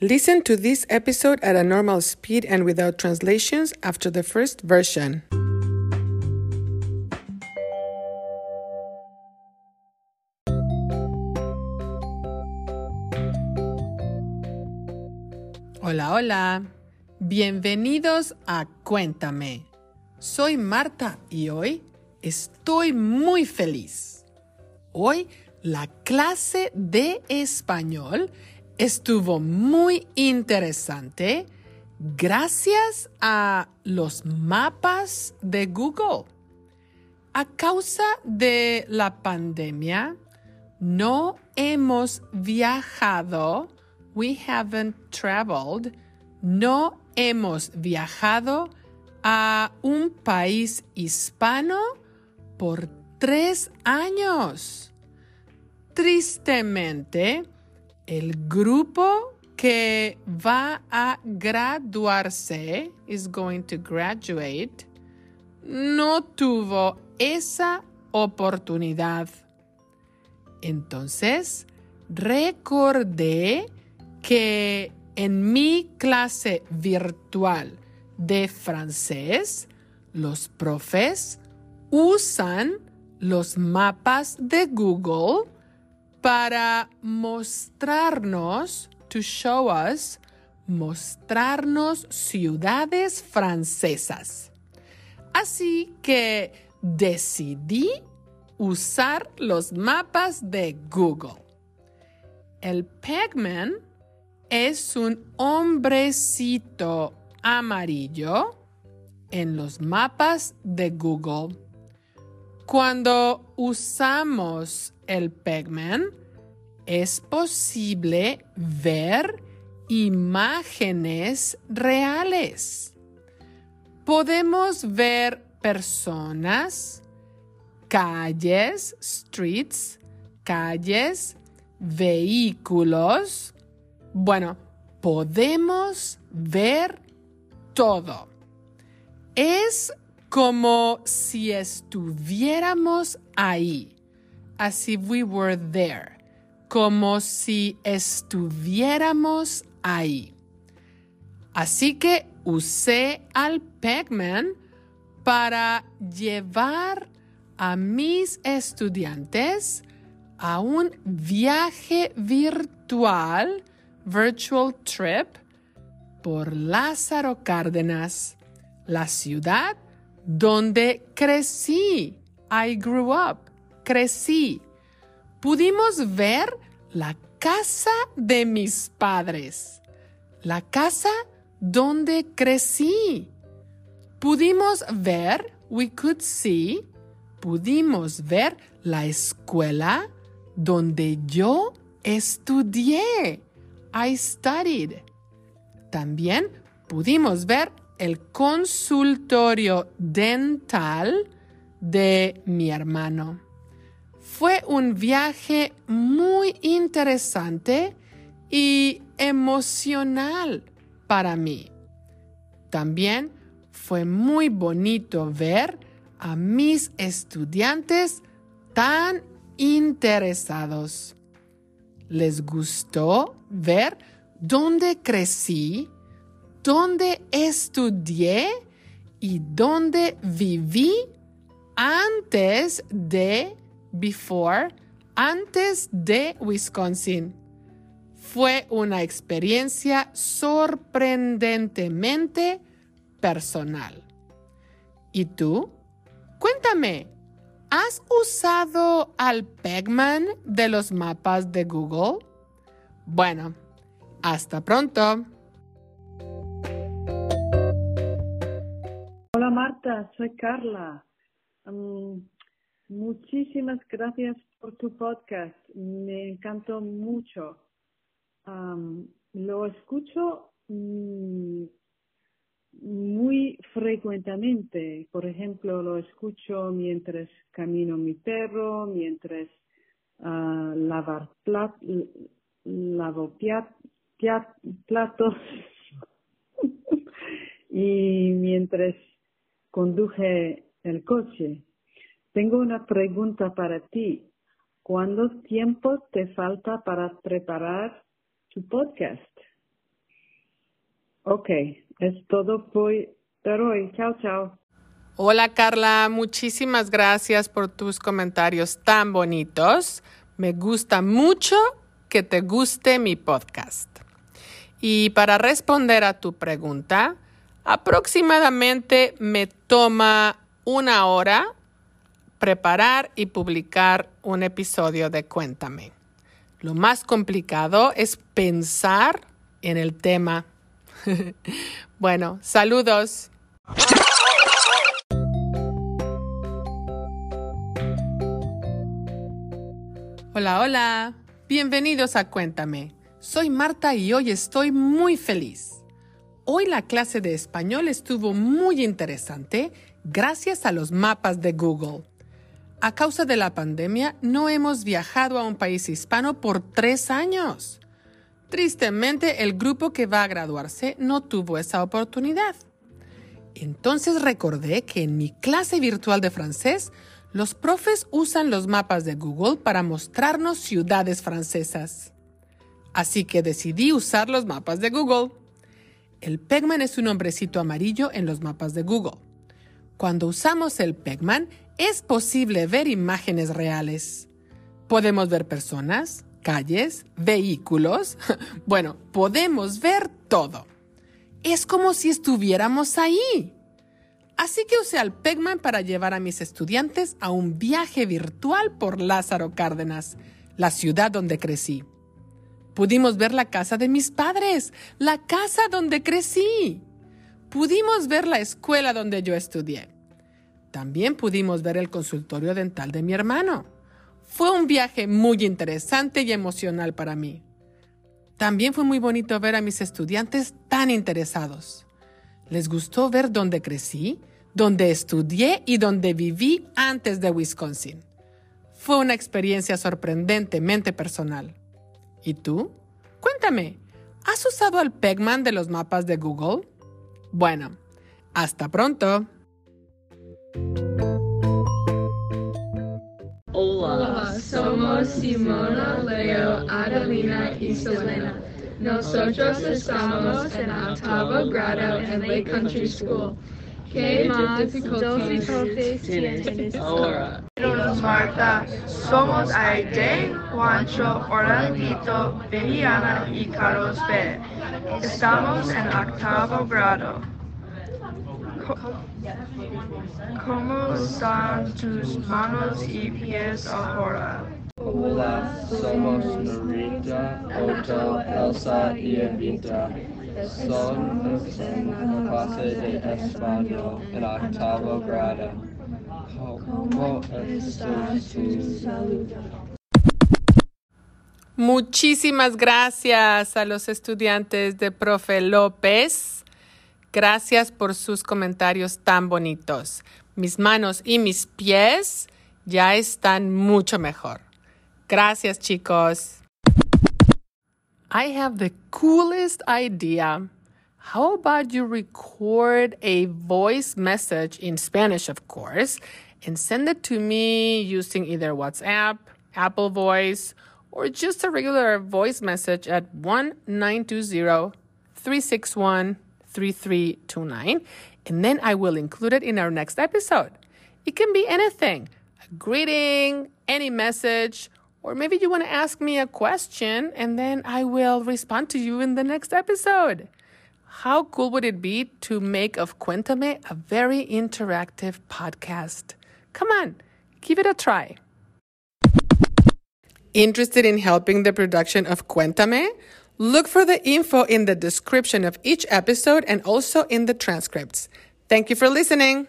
Listen to this episode at a normal speed and without translations after the first version. Hola, hola. Bienvenidos a Cuéntame. Soy Marta y hoy estoy muy feliz. Hoy la clase de español estuvo muy interesante gracias a los mapas de Google. A causa de la pandemia, no hemos viajado, we haven't traveled, no hemos viajado a un país hispano por tres años. Tristemente, el grupo que va a graduarse, is going to graduate, no tuvo esa oportunidad. Entonces, recordé que en mi clase virtual de francés, los profes usan los mapas de Google para mostrarnos, to show us, mostrarnos ciudades francesas. Así que decidí usar los mapas de Google. El Pegman es un hombrecito amarillo en los mapas de Google. Cuando usamos el Pegman, es posible ver imágenes reales. Podemos ver personas, calles, streets, calles, vehículos. Bueno, podemos ver todo. Es como si estuviéramos ahí, as if we were there, como si estuviéramos ahí. Así que usé al Pegman para llevar a mis estudiantes a un viaje virtual, virtual trip, por Lázaro Cárdenas, la ciudad donde crecí. I grew up. Crecí. Pudimos ver la casa de mis padres. La casa donde crecí. Pudimos ver, we could see, pudimos ver la escuela donde yo estudié. I studied. También pudimos ver el consultorio dental de mi hermano. Fue un viaje muy interesante y emocional para mí. También fue muy bonito ver a mis estudiantes tan interesados. Les gustó ver dónde crecí dónde estudié y dónde viví antes de, before, antes de Wisconsin. Fue una experiencia sorprendentemente personal. ¿Y tú? Cuéntame, ¿has usado al Pegman de los mapas de Google? Bueno, hasta pronto. Marta, soy Carla. Muchísimas gracias por tu podcast. Me encantó mucho. lo escucho mm, muy frecuentemente. Por ejemplo, lo escucho mientras camino mi perro, mientras uh, lavar plat, lavo platos y mientras conduje el coche. Tengo una pregunta para ti. ¿Cuánto tiempo te falta para preparar tu podcast? Ok, es todo por hoy. Chao, chao. Hola Carla, muchísimas gracias por tus comentarios tan bonitos. Me gusta mucho que te guste mi podcast. Y para responder a tu pregunta, aproximadamente me toma una hora preparar y publicar un episodio de Cuéntame. Lo más complicado es pensar en el tema. bueno, saludos. Hola, hola. Bienvenidos a Cuéntame. Soy Marta y hoy estoy muy feliz. Hoy la clase de español estuvo muy interesante gracias a los mapas de Google. A causa de la pandemia no hemos viajado a un país hispano por tres años. Tristemente, el grupo que va a graduarse no tuvo esa oportunidad. Entonces recordé que en mi clase virtual de francés, los profes usan los mapas de Google para mostrarnos ciudades francesas. Así que decidí usar los mapas de Google. El Pegman es un hombrecito amarillo en los mapas de Google. Cuando usamos el Pegman, es posible ver imágenes reales. Podemos ver personas, calles, vehículos. Bueno, podemos ver todo. Es como si estuviéramos ahí. Así que usé al Pegman para llevar a mis estudiantes a un viaje virtual por Lázaro Cárdenas, la ciudad donde crecí. Pudimos ver la casa de mis padres, la casa donde crecí. Pudimos ver la escuela donde yo estudié. También pudimos ver el consultorio dental de mi hermano. Fue un viaje muy interesante y emocional para mí. También fue muy bonito ver a mis estudiantes tan interesados. Les gustó ver dónde crecí, dónde estudié y dónde viví antes de Wisconsin. Fue una experiencia sorprendentemente personal. ¿Y tú? Cuéntame, ¿has usado el Pegman de los mapas de Google? Bueno, hasta pronto. Hola, somos Simona, Leo, Adelina y Selena. Nosotros estamos en octavo grado en Lake Country School. ¿Qué más dificultades tienes ahora? Marta, somos Aide, Juancho, Orlandito, Viviana y Carlos B. Estamos en octavo grado. ¿Cómo están tus manos y pies ahora? Hola, somos Norita, Otto, Elsa y Evita. Son de español en octavo grado. Muchísimas gracias a los estudiantes de Profe López. Gracias por sus comentarios tan bonitos. Mis manos y mis pies ya están mucho mejor. Gracias, chicos. I have the coolest idea. How about you record a voice message in Spanish, of course, and send it to me using either WhatsApp, Apple Voice, or just a regular voice message at 1 920 361 3329, and then I will include it in our next episode. It can be anything a greeting, any message, or maybe you want to ask me a question, and then I will respond to you in the next episode. How cool would it be to make of Cuéntame a very interactive podcast? Come on, give it a try. Interested in helping the production of Cuéntame? Look for the info in the description of each episode and also in the transcripts. Thank you for listening.